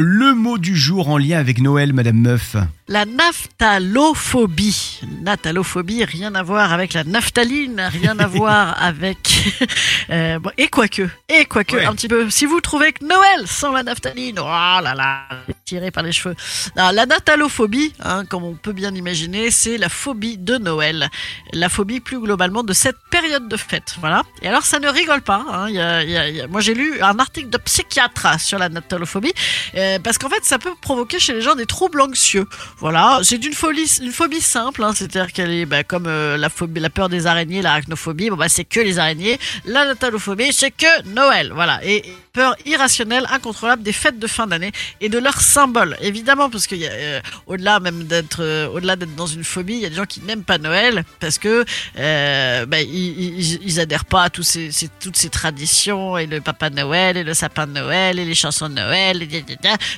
Le mot du jour en lien avec Noël, Madame Meuf. La naphtalophobie. Natalophobie, rien à voir avec la naphtaline, rien à voir avec. euh, bon, et quoique, et quoique, Ouais. un petit peu. Si vous trouvez que Noël sans la naphtaline, oh là là, tiré par les cheveux. Non, la natalophobie, hein, comme on peut bien imaginer, c'est la phobie de Noël. La phobie plus globalement de cette période de fête. Voilà. Et alors, ça ne rigole pas. hein. Il y a- il y a- il y a- Moi, j'ai lu un article de psychiatre sur la natalophobie. Euh, parce qu'en fait, ça peut provoquer chez les gens des troubles anxieux. Voilà, c'est une phobie, une phobie simple, hein, c'est-à-dire qu'elle est bah, comme euh, la, phobie, la peur des araignées, l'arachnophobie, bon, bah, c'est que les araignées. La natalophobie, c'est que Noël. Voilà, et peur irrationnelle, incontrôlable des fêtes de fin d'année et de leurs symboles. Évidemment, parce qu'il y a, euh, au-delà même d'être, euh, au-delà d'être dans une phobie, il y a des gens qui n'aiment pas Noël parce que euh, bah, ils, adhèrent pas à ces, toutes ces traditions et le Papa Noël et le sapin de Noël et les chansons de Noël. Et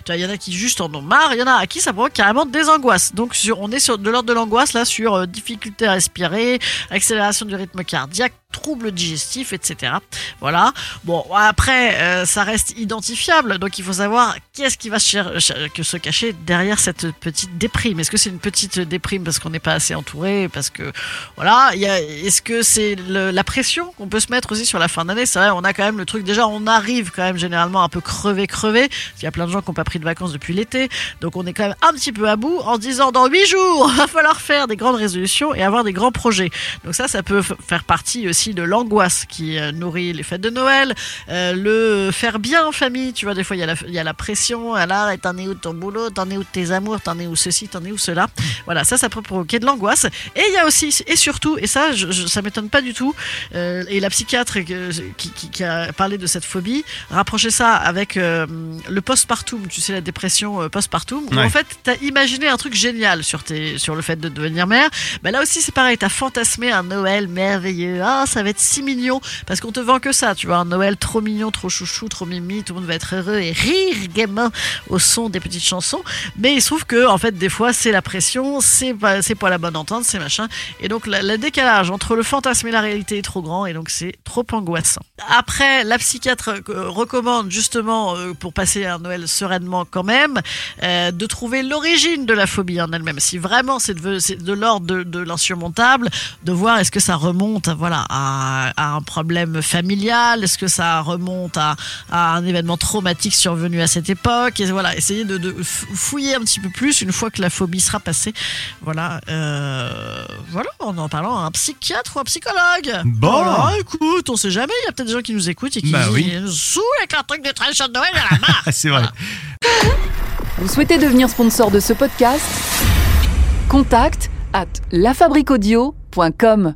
il y en a qui juste en ont marre, il y en a à qui ça provoque carrément des angoisses. Donc sur, on est sur de l'ordre de l'angoisse là sur euh, difficulté à respirer, accélération du rythme cardiaque, troubles digestifs, etc. Voilà. Bon, après, euh, ça reste identifiable, donc il faut savoir qu'est-ce qui va se cacher derrière cette petite déprime. Est-ce que c'est une petite déprime parce qu'on n'est pas assez entouré, parce que voilà, il est-ce que c'est la pression qu'on peut se mettre aussi sur la fin d'année? C'est vrai, on a quand même le truc déjà, on arrive quand même généralement un peu crevé, crevé. Il y a plein de gens qui n'ont pas pris de vacances depuis l'été, donc on est quand même un petit peu à bout en disant dans huit jours, va falloir faire des grandes résolutions et avoir des grands projets. Donc ça, ça peut faire partie aussi de l'angoisse qui euh, nourrit les fêtes de Noël, euh, le faire bien en famille. Tu vois, des fois il y a la, il y a la pression. Alors, t'en es où de ton boulot T'en es où de tes amours T'en es où ceci T'en es où cela Voilà, ça, ça peut provoquer de l'angoisse. Et il y a aussi, et surtout, et ça, je, je- ça m'étonne pas du tout. euh, et la psychiatre qui, qui- qui a parlé de cette phobie rapprochait ça avec euh, le postpartum. Tu sais, la dépression postpartum. Où Ouais. en fait, t'as imaginé un truc génial sur tes, sur le fait de devenir mère. Bah là aussi, c'est pareil. T'as fantasmé un Noël merveilleux. Ah, ça va être si mignon. Parce qu'on te vend que ça. Tu vois, un Noël trop mignon, trop chouchou, trop mimi. Tout le monde va être heureux et rire gaiement au son des petites chansons. Mais il se trouve que, en fait, des fois, c'est la pression, c'est pas, c'est pas la bonne entente, c'est machin. Et donc, le décalage entre le fantasme et la réalité est trop grand. Et donc, c'est trop angoissant. Après, la psychiatre euh, recommande justement, euh, pour passer un Noël sereinement quand même, euh, de trouver l'origine de la phobie en elle-même. Si vraiment c'est de, l'ordre de, de l'insurmontable, de voir est-ce que ça remonte voilà, à, à un problème familial, est-ce que ça remonte à, à un événement traumatique survenu à cette époque, et voilà, essayer de, fouiller un petit peu plus une fois que la phobie sera passée. Voilà, euh, voilà, en en parlant à un psychiatre ou un psychologue. Bon. Voilà, écoute, on sait jamais, il y a peut-être des gens qui nous écoutent et qui Bah oui. nous saoulent avec leur truc de tradition de Noël à la marre. C'est vrai. Vous souhaitez devenir sponsor de ce podcast? Contact à lafabriquaudio.com.